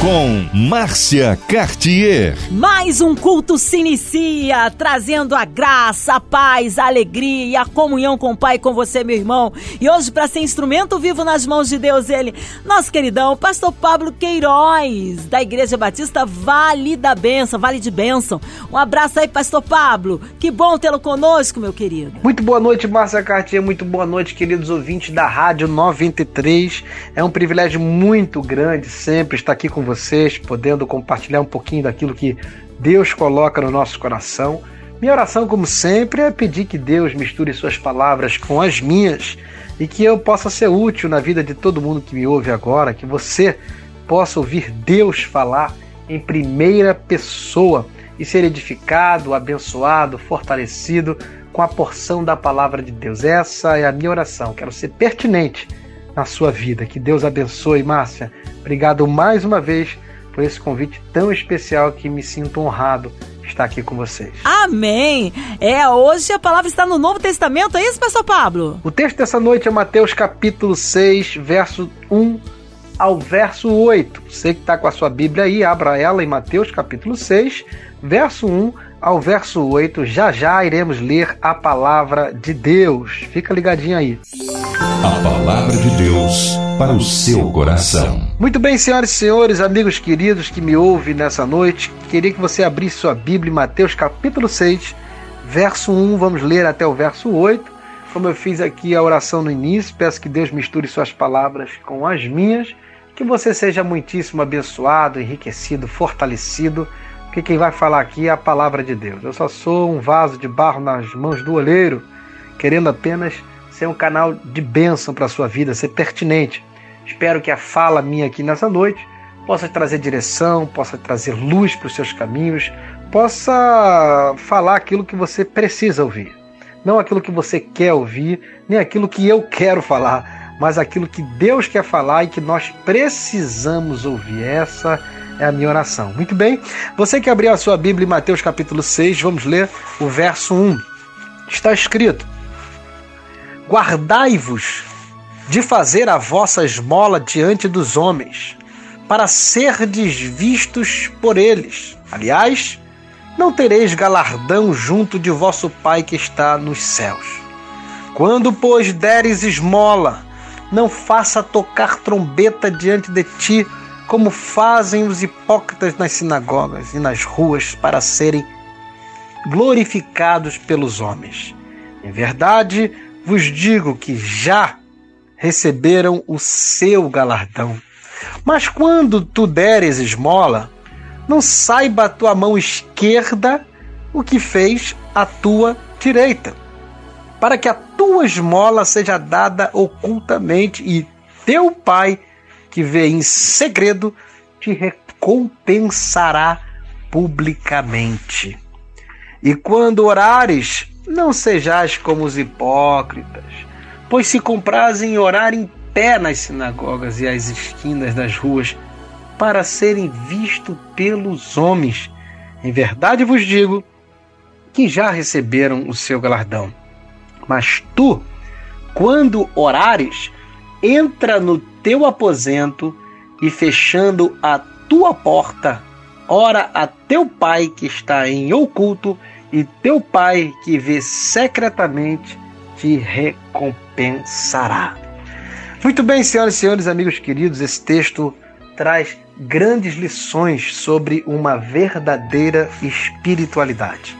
com Márcia Cartier. Mais um culto se inicia, trazendo a graça, a paz, a alegria e a comunhão com o Pai com você, meu irmão. E hoje, para ser instrumento vivo nas mãos de Deus, ele, nosso queridão, pastor Pablo Queiroz, da Igreja Batista Vale da Benção, Vale de Bênção. Um abraço aí, pastor Pablo. Que bom tê-lo conosco, meu querido. Muito boa noite, Márcia Cartier. Muito boa noite, queridos ouvintes da Rádio 93. É um privilégio muito grande sempre estar aqui com vocês, podendo compartilhar um pouquinho daquilo que Deus coloca no nosso coração. Minha oração, como sempre, é pedir que Deus misture suas palavras com as minhas e que eu possa ser útil na vida de todo mundo que me ouve agora, que você possa ouvir Deus falar em primeira pessoa e ser edificado, abençoado, fortalecido com a porção da palavra de Deus. Essa é a minha oração. Quero ser pertinente na sua vida. Que Deus abençoe, Márcia. Obrigado mais uma vez por esse convite tão especial que me sinto honrado estar aqui com vocês. Amém! É, hoje a palavra está no Novo Testamento, é isso, pastor Pablo? O texto dessa noite é Mateus capítulo 6, verso 1 ao verso 8. Você que está com a sua Bíblia aí, abra ela em Mateus capítulo 6, verso 1 ao verso 8. Já já iremos ler a palavra de Deus. Fica ligadinho aí. A palavra de Deus para o seu coração. Muito bem, senhoras e senhores, amigos queridos que me ouvem nessa noite, queria que você abrisse sua Bíblia em Mateus capítulo 6, verso 1, vamos ler até o verso 8. Como eu fiz aqui a oração no início, peço que Deus misture suas palavras com as minhas, que você seja muitíssimo abençoado, enriquecido, fortalecido, porque quem vai falar aqui é a palavra de Deus. Eu só sou um vaso de barro nas mãos do oleiro, querendo apenas ser um canal de bênção para a sua vida, ser pertinente. Espero que a fala minha aqui nessa noite possa trazer direção, possa trazer luz para os seus caminhos, possa falar aquilo que você precisa ouvir. Não aquilo que você quer ouvir, nem aquilo que eu quero falar, mas aquilo que Deus quer falar e que nós precisamos ouvir. Essa a minha oração. Muito bem, você que abriu a sua Bíblia em Mateus capítulo 6, vamos ler o verso 1. Está escrito: Guardai-vos de fazer a vossa esmola diante dos homens, para serdes vistos por eles. Aliás, não tereis galardão junto de vosso Pai que está nos céus. Quando, pois, deres esmola, não faça tocar trombeta diante de ti, como fazem os hipócritas nas sinagogas e nas ruas, para serem glorificados pelos homens. Em verdade, vos digo que já receberam o seu galardão. Mas quando tu deres esmola, não saiba a tua mão esquerda o que fez a tua direita, para que a tua esmola seja dada ocultamente e teu pai, que vê em segredo, te recompensará publicamente. E quando orares, não sejais como os hipócritas, pois se comprazem em orar em pé nas sinagogas e às esquinas das ruas, para serem vistos pelos homens. Em verdade vos digo que já receberam o seu galardão. Mas tu, quando orares, entra no teu aposento e fechando a tua porta, ora a teu pai que está em oculto, e teu pai que vê secretamente te recompensará. Muito bem, senhoras e senhores, amigos queridos, esse texto traz grandes lições sobre uma verdadeira espiritualidade.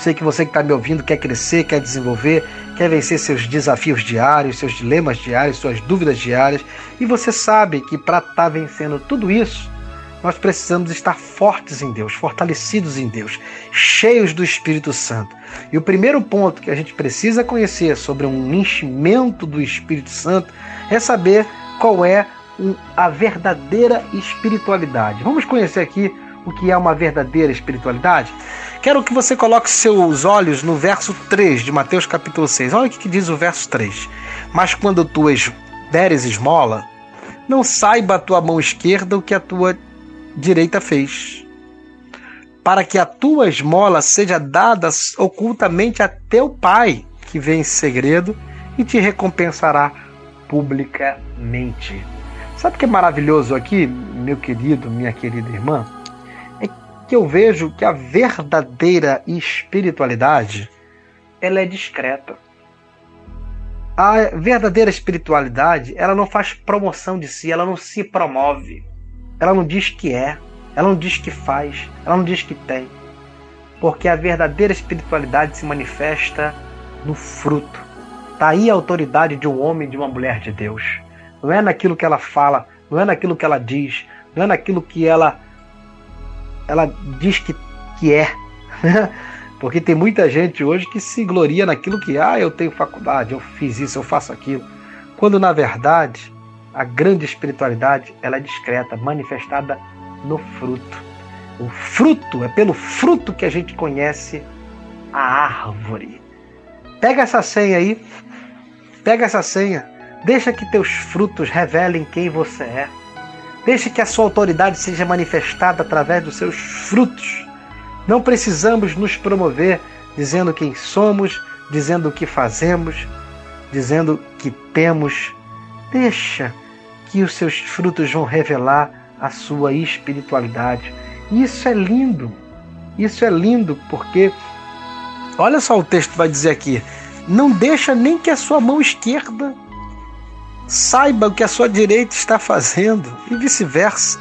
Sei que você que está me ouvindo quer crescer, quer desenvolver, quer vencer seus desafios diários, seus dilemas diários, suas dúvidas diárias, e você sabe que para estar tá vencendo tudo isso, nós precisamos estar fortes em Deus, fortalecidos em Deus, cheios do Espírito Santo. E o primeiro ponto que a gente precisa conhecer sobre um enchimento do Espírito Santo é saber qual é a verdadeira espiritualidade. Vamos conhecer aqui o que é uma verdadeira espiritualidade? Quero que você coloque seus olhos no verso 3 de Mateus capítulo 6. Olha o que diz o verso 3. Mas quando tu deres esmola, não saiba a tua mão esquerda o que a tua direita fez, para que a tua esmola seja dada ocultamente a teu Pai, que vem em segredo e te recompensará publicamente. Sabe o que é maravilhoso aqui, meu querido, minha querida irmã? Que eu vejo que a verdadeira espiritualidade ela é discreta. A verdadeira espiritualidade, ela não faz promoção de si, ela não se promove. Ela não diz que é, ela não diz que faz, ela não diz que tem. Porque a verdadeira espiritualidade se manifesta no fruto. Está aí a autoridade de um homem e de uma mulher de Deus. Não é naquilo que ela fala, não é naquilo que ela diz, não é naquilo que ela ela diz que, que é. Porque tem muita gente hoje que se gloria naquilo que, ah, eu tenho faculdade, eu fiz isso, eu faço aquilo. Quando na verdade a grande espiritualidade ela é discreta, manifestada no fruto. O fruto, é pelo fruto que a gente conhece a árvore. Pega essa senha aí, pega essa senha, deixa que teus frutos revelem quem você é. Deixa que a sua autoridade seja manifestada através dos seus frutos. Não precisamos nos promover dizendo quem somos, dizendo o que fazemos, dizendo que temos. Deixa que os seus frutos vão revelar a sua espiritualidade. Isso é lindo. Isso é lindo porque olha só o texto vai dizer aqui: não deixa nem que a sua mão esquerda saiba o que a sua direita está fazendo e vice-versa.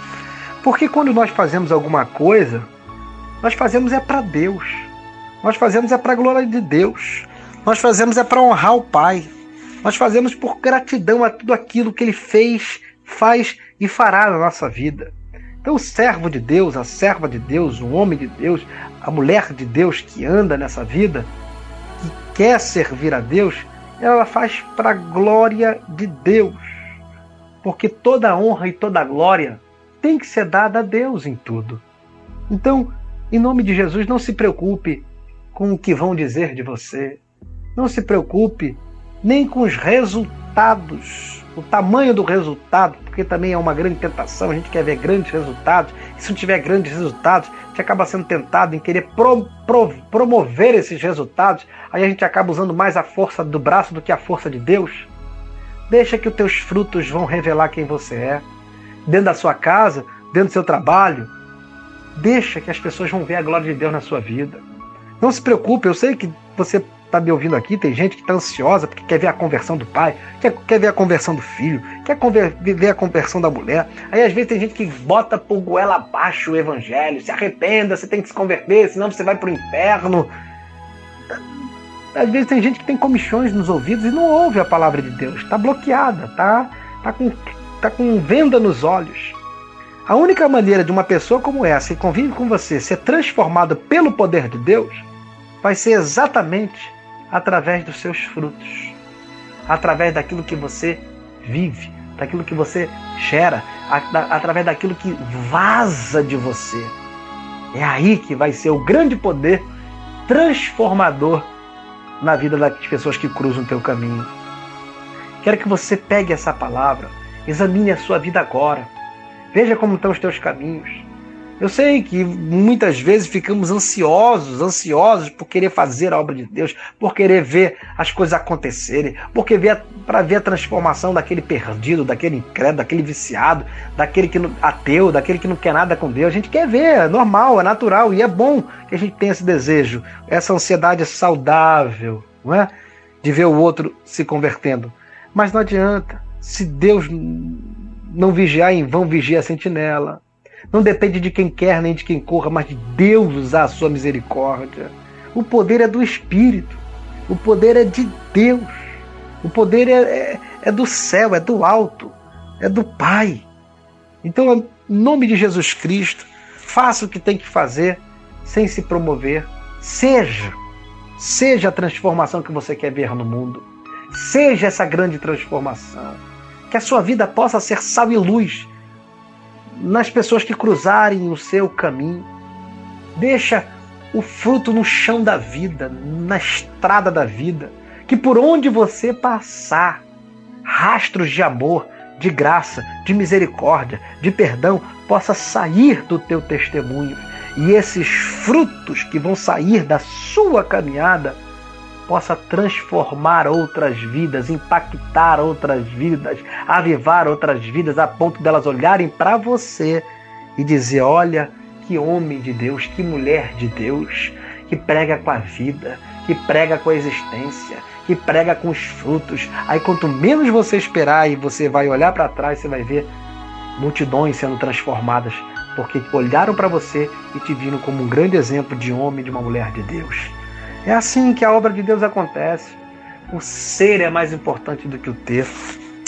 Porque quando nós fazemos alguma coisa, nós fazemos é para Deus. Nós fazemos é para a glória de Deus. Nós fazemos é para honrar o Pai. Nós fazemos por gratidão a tudo aquilo que ele fez, faz e fará na nossa vida. Então, o servo de Deus, a serva de Deus, o homem de Deus, a mulher de Deus que anda nessa vida, que quer servir a Deus, ela faz para a glória de Deus. Porque toda honra e toda glória tem que ser dada a Deus em tudo. Então, em nome de Jesus, não se preocupe com o que vão dizer de você. Não se preocupe nem com os resultados, o tamanho do resultado, porque também é uma grande tentação, a gente quer ver grandes resultados, e se não tiver grandes resultados, a gente acaba sendo tentado em querer pro, pro, promover esses resultados, aí a gente acaba usando mais a força do braço do que a força de Deus. Deixa que os teus frutos vão revelar quem você é, dentro da sua casa, dentro do seu trabalho. Deixa que as pessoas vão ver a glória de Deus na sua vida. Não se preocupe, eu sei que você está me ouvindo aqui, tem gente que está ansiosa porque quer ver a conversão do pai, quer, quer ver a conversão do filho, quer conver, ver a conversão da mulher. Aí às vezes tem gente que bota por goela abaixo o evangelho, se arrependa, você tem que se converter, senão você vai para o inferno. Às vezes tem gente que tem comichões nos ouvidos e não ouve a palavra de Deus, está bloqueada, está tá com, tá com venda nos olhos. A única maneira de uma pessoa como essa que convive com você ser transformada pelo poder de Deus vai ser exatamente através dos seus frutos, através daquilo que você vive, daquilo que você gera, através daquilo que vaza de você. É aí que vai ser o grande poder transformador na vida das pessoas que cruzam o teu caminho. Quero que você pegue essa palavra, examine a sua vida agora. Veja como estão os teus caminhos. Eu sei que muitas vezes ficamos ansiosos, ansiosos por querer fazer a obra de Deus, por querer ver as coisas acontecerem, porque ver para ver a transformação daquele perdido, daquele incrédulo, daquele viciado, daquele que ateu, daquele que não quer nada com Deus. A gente quer ver, é normal, é natural e é bom que a gente tenha esse desejo, essa ansiedade saudável, não é? De ver o outro se convertendo. Mas não adianta. Se Deus não vigiar em vão, vigia a sentinela. Não depende de quem quer nem de quem corra, mas de Deus usar a sua misericórdia. O poder é do Espírito. O poder é de Deus. O poder é, é, é do céu, é do alto, é do Pai. Então, em nome de Jesus Cristo, faça o que tem que fazer sem se promover. Seja, seja a transformação que você quer ver no mundo. Seja essa grande transformação. Que a sua vida possa ser sal e luz nas pessoas que cruzarem o seu caminho. Deixa o fruto no chão da vida, na estrada da vida, que por onde você passar, rastros de amor, de graça, de misericórdia, de perdão possa sair do teu testemunho e esses frutos que vão sair da sua caminhada possa transformar outras vidas, impactar outras vidas, avivar outras vidas a ponto delas olharem para você e dizer: "Olha, que homem de Deus, que mulher de Deus, que prega com a vida, que prega com a existência, que prega com os frutos". Aí quanto menos você esperar e você vai olhar para trás, você vai ver multidões sendo transformadas porque olharam para você e te viram como um grande exemplo de homem, de uma mulher de Deus. É assim que a obra de Deus acontece. O ser é mais importante do que o ter.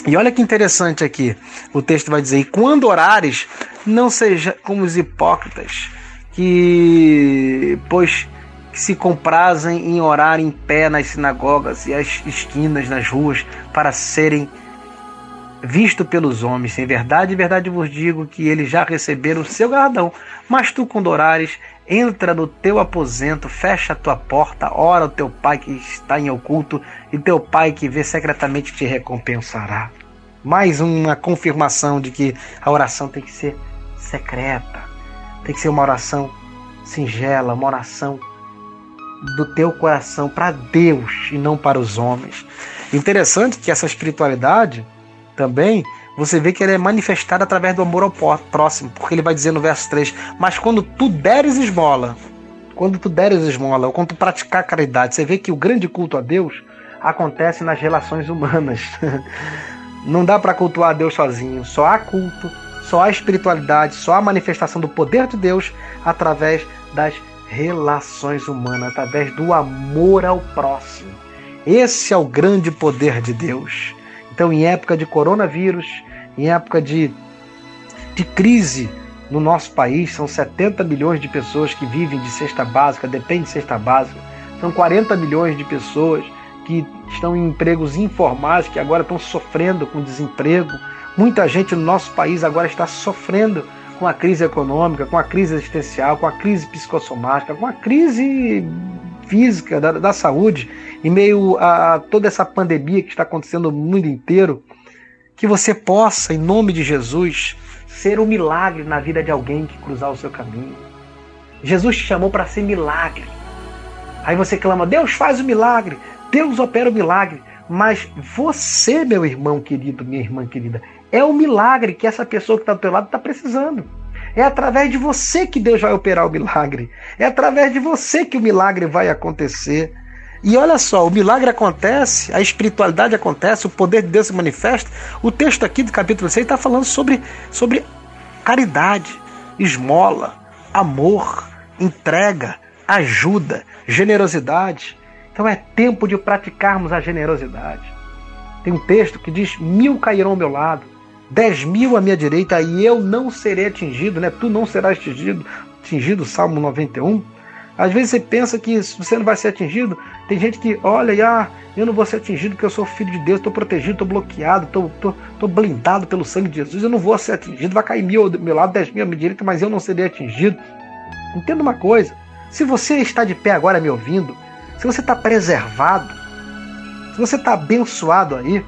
E olha que interessante aqui. O texto vai dizer: e quando orares, não seja como os hipócritas, que pois que se comprazem em orar em pé nas sinagogas e as esquinas nas ruas para serem visto pelos homens. Em verdade, em verdade vos digo que eles já receberam o seu galardão. Mas tu, quando orares, entra no teu aposento, fecha a tua porta, ora o teu pai que está em oculto, e teu pai que vê secretamente te recompensará. Mais uma confirmação de que a oração tem que ser secreta, tem que ser uma oração singela, uma oração do teu coração para Deus e não para os homens. Interessante que essa espiritualidade também, você vê que ele é manifestado através do amor ao próximo, porque ele vai dizer no verso 3: Mas quando tu deres esmola, quando tu deres esmola, ou quando tu praticar caridade, você vê que o grande culto a Deus acontece nas relações humanas. Não dá para cultuar a Deus sozinho, só há culto, só há espiritualidade, só há manifestação do poder de Deus através das relações humanas, através do amor ao próximo. Esse é o grande poder de Deus. Então, em época de coronavírus, em época de, de crise no nosso país, são 70 milhões de pessoas que vivem de cesta básica, dependem de cesta básica. São 40 milhões de pessoas que estão em empregos informais, que agora estão sofrendo com desemprego. Muita gente no nosso país agora está sofrendo com a crise econômica, com a crise existencial, com a crise psicossomática, com a crise física da, da saúde em meio a toda essa pandemia que está acontecendo no mundo inteiro, que você possa, em nome de Jesus, ser um milagre na vida de alguém que cruzar o seu caminho. Jesus te chamou para ser milagre. Aí você clama: Deus faz o milagre, Deus opera o milagre. Mas você, meu irmão querido, minha irmã querida, é o milagre que essa pessoa que está do teu lado está precisando. É através de você que Deus vai operar o milagre. É através de você que o milagre vai acontecer. E olha só, o milagre acontece, a espiritualidade acontece, o poder de Deus se manifesta. O texto aqui do capítulo 6 está falando sobre, sobre caridade, esmola, amor, entrega, ajuda, generosidade. Então é tempo de praticarmos a generosidade. Tem um texto que diz: mil cairão ao meu lado, dez mil à minha direita, e eu não serei atingido, né? Tu não serás atingido, atingido, Salmo 91. Às vezes você pensa que você não vai ser atingido. Tem gente que olha e ah, eu não vou ser atingido porque eu sou filho de Deus, estou protegido, estou bloqueado, estou blindado pelo sangue de Jesus, eu não vou ser atingido, vai cair mil ao meu lado, dez mil à minha direita, mas eu não serei atingido. Entenda uma coisa: se você está de pé agora me ouvindo, se você está preservado, se você está abençoado aí,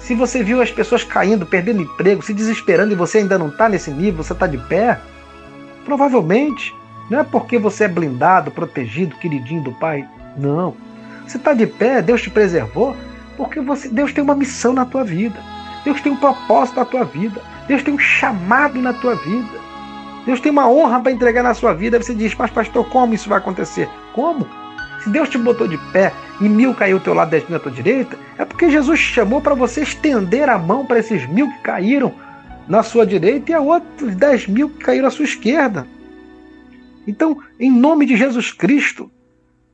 se você viu as pessoas caindo, perdendo emprego, se desesperando e você ainda não está nesse nível, você está de pé, provavelmente não é porque você é blindado, protegido, queridinho do Pai. Não. Você está de pé, Deus te preservou, porque você, Deus tem uma missão na tua vida. Deus tem um propósito na tua vida. Deus tem um chamado na tua vida. Deus tem uma honra para entregar na sua vida. Você diz, mas pastor, como isso vai acontecer? Como? Se Deus te botou de pé e mil caiu ao teu lado, dez mil à tua direita, é porque Jesus te chamou para você estender a mão para esses mil que caíram na sua direita e a outros dez mil que caíram à sua esquerda. Então, em nome de Jesus Cristo,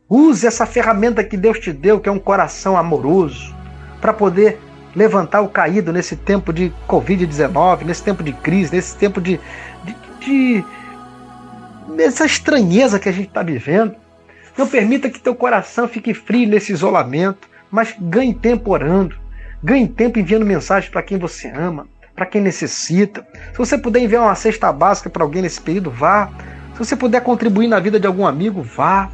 use essa ferramenta que Deus te deu, que é um coração amoroso, para poder levantar o caído nesse tempo de Covid-19, nesse tempo de crise, nesse tempo de, de, de nessa estranheza que a gente está vivendo. Não permita que teu coração fique frio nesse isolamento, mas ganhe tempo orando, ganhe tempo enviando mensagens para quem você ama, para quem necessita. Se você puder enviar uma cesta básica para alguém nesse período, vá. Se você puder contribuir na vida de algum amigo, vá.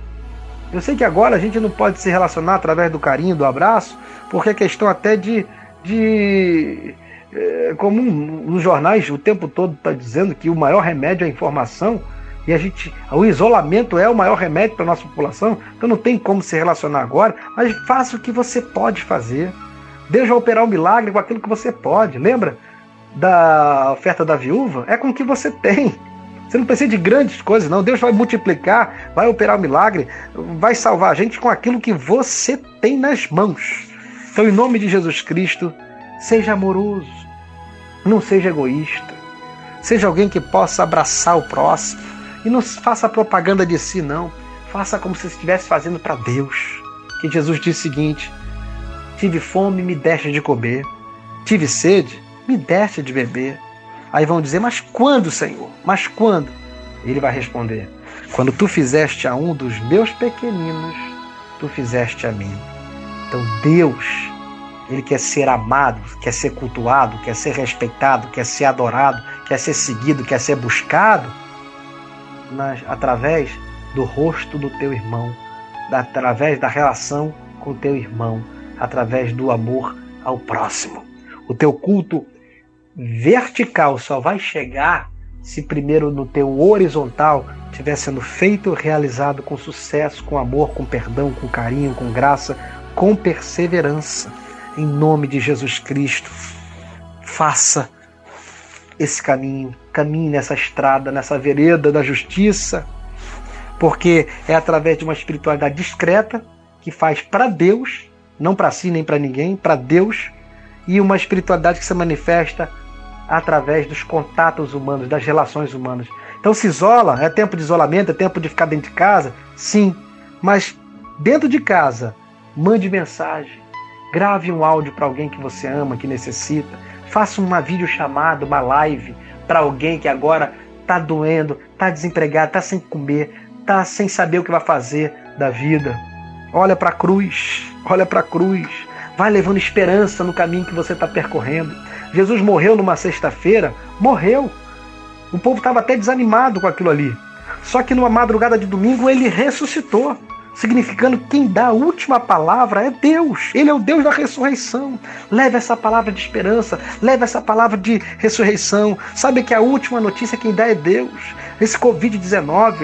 Eu sei que agora a gente não pode se relacionar através do carinho, do abraço, porque é questão até de. de é, como nos jornais o tempo todo está dizendo que o maior remédio é a informação, e a gente, o isolamento é o maior remédio para a nossa população, então não tem como se relacionar agora, mas faça o que você pode fazer. Deus vai operar um milagre com aquilo que você pode. Lembra da oferta da viúva? É com o que você tem. Você não precisa de grandes coisas, não. Deus vai multiplicar, vai operar o um milagre, vai salvar a gente com aquilo que você tem nas mãos. Então, em nome de Jesus Cristo, seja amoroso, não seja egoísta, seja alguém que possa abraçar o próximo e não faça propaganda de si, não. Faça como se estivesse fazendo para Deus. Que Jesus disse o seguinte: Tive fome, me deste de comer. Tive sede, me deste de beber. Aí vão dizer: Mas quando, Senhor? Mas quando? Ele vai responder: Quando tu fizeste a um dos meus pequeninos, tu fizeste a mim. Então Deus, ele quer ser amado, quer ser cultuado, quer ser respeitado, quer ser adorado, quer ser seguido, quer ser buscado nas, através do rosto do teu irmão, através da relação com o teu irmão, através do amor ao próximo. O teu culto vertical só vai chegar se primeiro no teu horizontal estiver sendo feito, realizado com sucesso, com amor, com perdão, com carinho, com graça, com perseverança. Em nome de Jesus Cristo, faça esse caminho, caminhe nessa estrada, nessa vereda da justiça, porque é através de uma espiritualidade discreta que faz para Deus, não para si nem para ninguém, para Deus, e uma espiritualidade que se manifesta através dos contatos humanos, das relações humanas. Então se isola, é tempo de isolamento, é tempo de ficar dentro de casa? Sim, mas dentro de casa, mande mensagem, grave um áudio para alguém que você ama, que necessita, faça uma videochamada, uma live para alguém que agora está doendo, está desempregado, está sem comer, está sem saber o que vai fazer da vida. Olha para a cruz, olha para a cruz, vai levando esperança no caminho que você está percorrendo. Jesus morreu numa sexta-feira, morreu. O povo estava até desanimado com aquilo ali. Só que numa madrugada de domingo ele ressuscitou significando que quem dá a última palavra é Deus. Ele é o Deus da ressurreição. Leve essa palavra de esperança, leve essa palavra de ressurreição. Sabe que a última notícia quem dá é Deus. Esse Covid-19,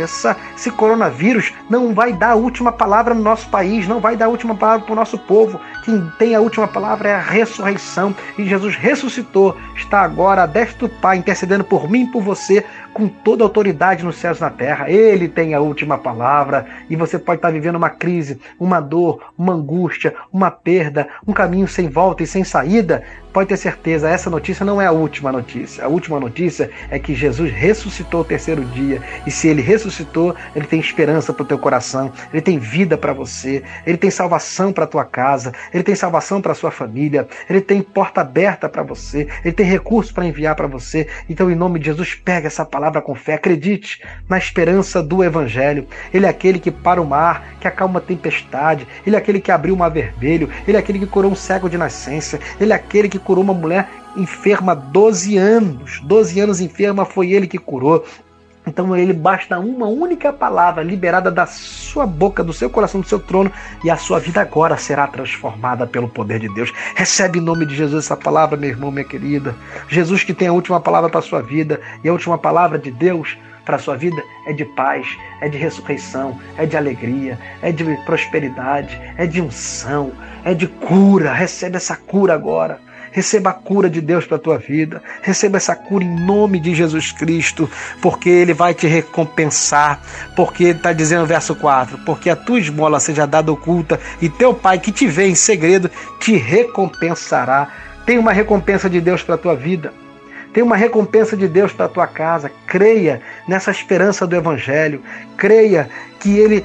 esse coronavírus não vai dar a última palavra no nosso país, não vai dar a última palavra para o nosso povo. Quem tem a última palavra é a ressurreição. E Jesus ressuscitou, está agora a destra do Pai, intercedendo por mim e por você, com toda a autoridade nos céus e na terra. Ele tem a última palavra. E você pode estar vivendo uma crise, uma dor, uma angústia, uma perda, um caminho sem volta e sem saída pode ter certeza, essa notícia não é a última notícia. A última notícia é que Jesus ressuscitou o terceiro dia. E se ele ressuscitou, ele tem esperança para o teu coração, ele tem vida para você, ele tem salvação para a tua casa, ele tem salvação para a sua família, ele tem porta aberta para você, ele tem recursos para enviar para você. Então, em nome de Jesus, pega essa palavra com fé, acredite na esperança do Evangelho. Ele é aquele que para o mar, que acalma a tempestade, ele é aquele que abriu o mar vermelho, ele é aquele que curou um cego de nascença, ele é aquele que curou uma mulher enferma 12 anos. 12 anos enferma foi ele que curou. Então ele basta uma única palavra liberada da sua boca, do seu coração, do seu trono, e a sua vida agora será transformada pelo poder de Deus. Recebe em nome de Jesus essa palavra, meu irmão, minha querida. Jesus que tem a última palavra para a sua vida, e a última palavra de Deus para a sua vida é de paz, é de ressurreição, é de alegria, é de prosperidade, é de unção, é de cura. Recebe essa cura agora. Receba a cura de Deus para a tua vida. Receba essa cura em nome de Jesus Cristo, porque Ele vai te recompensar. Porque Ele está dizendo no verso 4: Porque a tua esmola seja dada oculta, e teu Pai que te vê em segredo te recompensará. Tem uma recompensa de Deus para a tua vida. Tem uma recompensa de Deus para a tua casa. Creia nessa esperança do Evangelho. Creia que Ele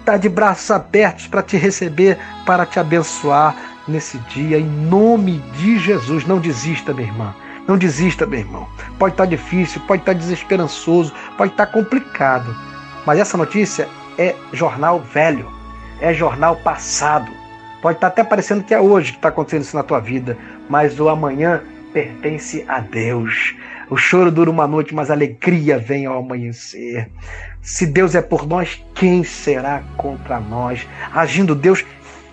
está de braços abertos para te receber, para te abençoar nesse dia, em nome de Jesus. Não desista, minha irmã. Não desista, meu irmão. Pode estar difícil, pode estar desesperançoso, pode estar complicado. Mas essa notícia é jornal velho, é jornal passado. Pode estar até parecendo que é hoje que está acontecendo isso na tua vida, mas o amanhã pertence a Deus. O choro dura uma noite, mas a alegria vem ao amanhecer. Se Deus é por nós, quem será contra nós? Agindo Deus,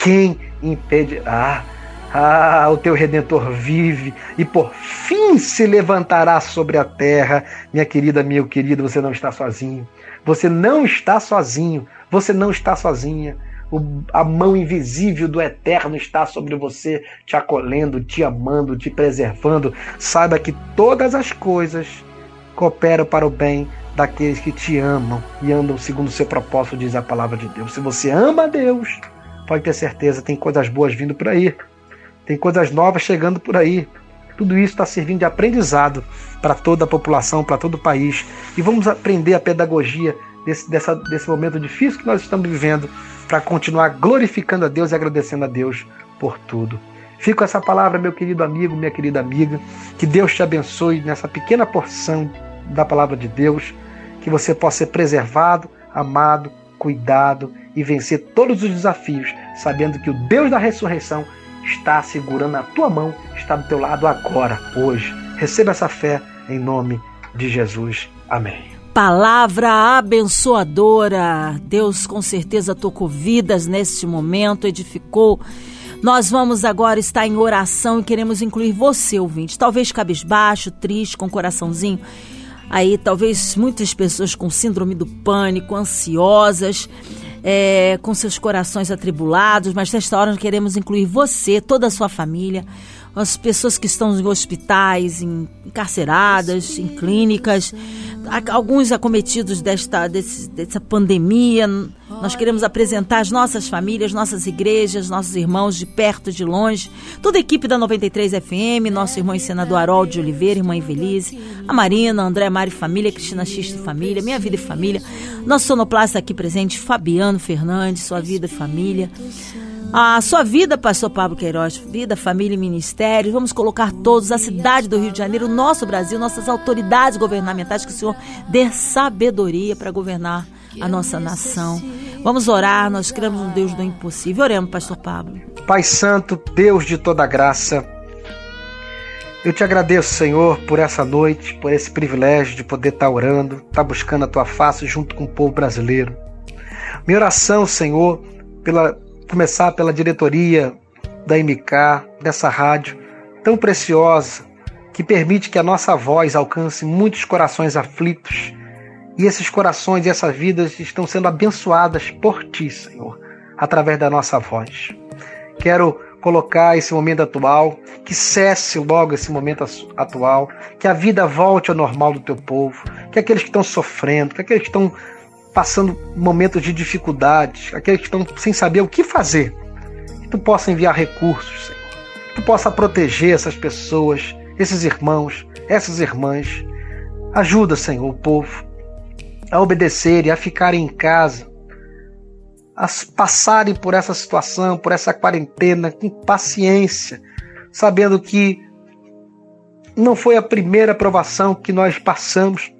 quem impedirá? Ah, o teu redentor vive e por fim se levantará sobre a terra. Minha querida, meu querido, você não está sozinho. Você não está sozinho. Você não está sozinha. O, a mão invisível do Eterno está sobre você, te acolhendo, te amando, te preservando. Saiba que todas as coisas cooperam para o bem daqueles que te amam e andam segundo o seu propósito, diz a palavra de Deus. Se você ama a Deus, pode ter certeza, tem coisas boas vindo por aí. Tem coisas novas chegando por aí. Tudo isso está servindo de aprendizado para toda a população, para todo o país. E vamos aprender a pedagogia desse, dessa, desse momento difícil que nós estamos vivendo para continuar glorificando a Deus e agradecendo a Deus por tudo. Fico essa palavra, meu querido amigo, minha querida amiga. Que Deus te abençoe nessa pequena porção da palavra de Deus. Que você possa ser preservado, amado, cuidado e vencer todos os desafios, sabendo que o Deus da ressurreição está segurando a tua mão, está do teu lado agora, hoje. Receba essa fé em nome de Jesus. Amém. Palavra abençoadora. Deus com certeza tocou vidas neste momento, edificou. Nós vamos agora estar em oração e queremos incluir você, ouvinte. Talvez cabisbaixo, triste, com coraçãozinho. Aí, talvez muitas pessoas com síndrome do pânico, ansiosas é, com seus corações atribulados, mas nesta hora queremos incluir você, toda a sua família, as pessoas que estão em hospitais, encarceradas, em clínicas, alguns acometidos desta desse, dessa pandemia. Nós queremos apresentar as nossas famílias, nossas igrejas, nossos irmãos de perto e de longe, toda a equipe da 93 FM, nosso irmão senador Harold de Oliveira, irmã Evelise, a Marina, André Mari Família, Cristina X de Família, Minha Vida e Família, nosso sonoplasta aqui presente, Fabiano Fernandes, Sua Vida e Família. A sua vida, pastor Pablo Queiroz, vida, família e ministério. Vamos colocar todos, a cidade do Rio de Janeiro, o nosso Brasil, nossas autoridades governamentais, que o Senhor dê sabedoria para governar a nossa nação. Vamos orar, nós cremos no Deus do impossível. Oremos, pastor Pablo. Pai Santo, Deus de toda graça, eu te agradeço, Senhor, por essa noite, por esse privilégio de poder estar orando, estar buscando a tua face junto com o povo brasileiro. Minha oração, Senhor, pela começar pela diretoria da MK, dessa rádio tão preciosa, que permite que a nossa voz alcance muitos corações aflitos. E esses corações e essas vidas estão sendo abençoadas por ti, Senhor, através da nossa voz. Quero colocar esse momento atual, que cesse logo esse momento atual, que a vida volte ao normal do teu povo, que aqueles que estão sofrendo, que aqueles que estão passando momentos de dificuldades, aqueles que estão sem saber o que fazer, que tu possa enviar recursos, Senhor. Que tu possa proteger essas pessoas, esses irmãos, essas irmãs. Ajuda, Senhor, o povo a obedecerem, a ficarem em casa, a passarem por essa situação, por essa quarentena com paciência, sabendo que não foi a primeira provação que nós passamos,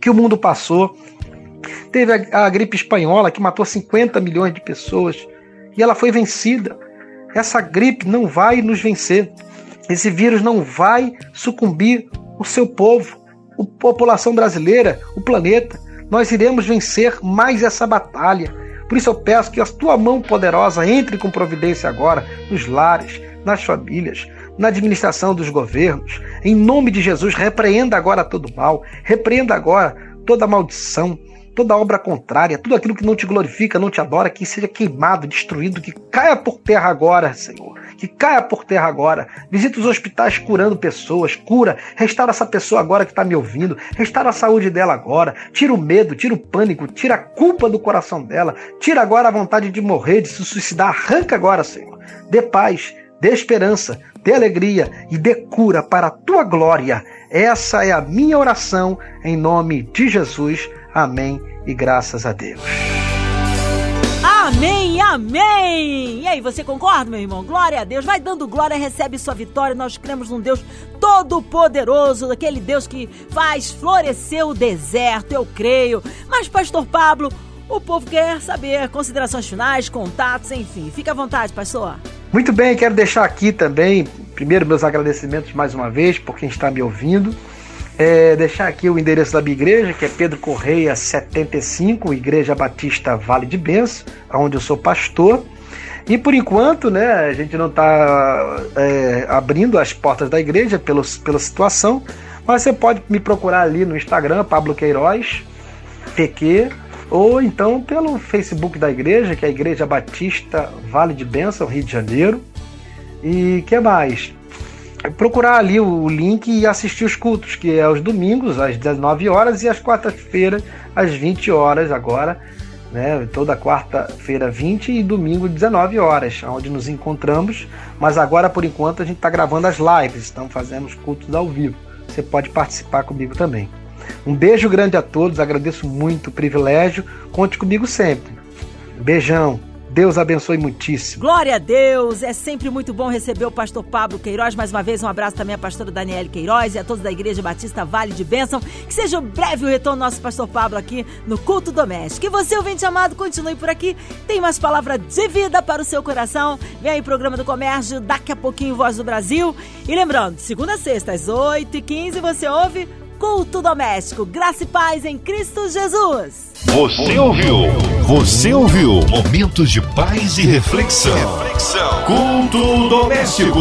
que o mundo passou, Teve a, a gripe espanhola que matou 50 milhões de pessoas e ela foi vencida. Essa gripe não vai nos vencer. Esse vírus não vai sucumbir o seu povo, a população brasileira, o planeta. Nós iremos vencer mais essa batalha. Por isso eu peço que a tua mão poderosa entre com providência agora nos lares, nas famílias, na administração dos governos. Em nome de Jesus, repreenda agora todo mal, repreenda agora toda maldição, toda obra contrária, tudo aquilo que não te glorifica, não te adora, que seja queimado, destruído, que caia por terra agora, Senhor. Que caia por terra agora. Visita os hospitais curando pessoas, cura, restaura essa pessoa agora que está me ouvindo, restaura a saúde dela agora, tira o medo, tira o pânico, tira a culpa do coração dela, tira agora a vontade de morrer, de se suicidar, arranca agora, Senhor. Dê paz, dê esperança, dê alegria e dê cura para a tua glória. Essa é a minha oração em nome de Jesus. Amém e graças a Deus. Amém! E aí, você concorda, meu irmão? Glória a Deus. Vai dando glória, recebe sua vitória. Nós cremos num Deus todo-poderoso, daquele Deus que faz florescer o deserto, eu creio. Mas, Pastor Pablo, o povo quer saber considerações finais, contatos, enfim. Fica à vontade, pastor. Muito bem, quero deixar aqui também, primeiro, meus agradecimentos mais uma vez por quem está me ouvindo. É, deixar aqui o endereço da minha igreja, que é Pedro Correia 75, Igreja Batista Vale de Benço, onde eu sou pastor. E por enquanto, né, a gente não está é, abrindo as portas da igreja pelos, pela situação, mas você pode me procurar ali no Instagram, Pablo Queiroz, PQ, ou então pelo Facebook da igreja, que é a Igreja Batista Vale de Bênção, Rio de Janeiro. E que mais? Procurar ali o link e assistir os cultos, que é aos domingos, às 19 horas, e às quartas-feiras, às 20 horas agora né? Toda quarta-feira 20 e domingo 19 horas, onde nos encontramos. Mas agora, por enquanto, a gente está gravando as lives, estamos fazendo os cultos ao vivo. Você pode participar comigo também. Um beijo grande a todos, agradeço muito o privilégio. Conte comigo sempre. Beijão. Deus abençoe muitíssimo. Glória a Deus! É sempre muito bom receber o pastor Pablo Queiroz. Mais uma vez, um abraço também à pastora Daniele Queiroz e a todos da Igreja Batista Vale de Bênção. Que seja breve o retorno do nosso pastor Pablo aqui no Culto Doméstico. E você, ouvinte amado, continue por aqui. Tem mais palavra de vida para o seu coração. Vem aí, programa do comércio, daqui a pouquinho, Voz do Brasil. E lembrando, segunda a sexta, às 8h15, você ouve Culto Doméstico, Graça e Paz em Cristo Jesus. Você ouviu? Você ouviu? Momentos de paz e reflexão. reflexão. Culto Doméstico.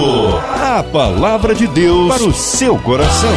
A palavra de Deus para o seu coração.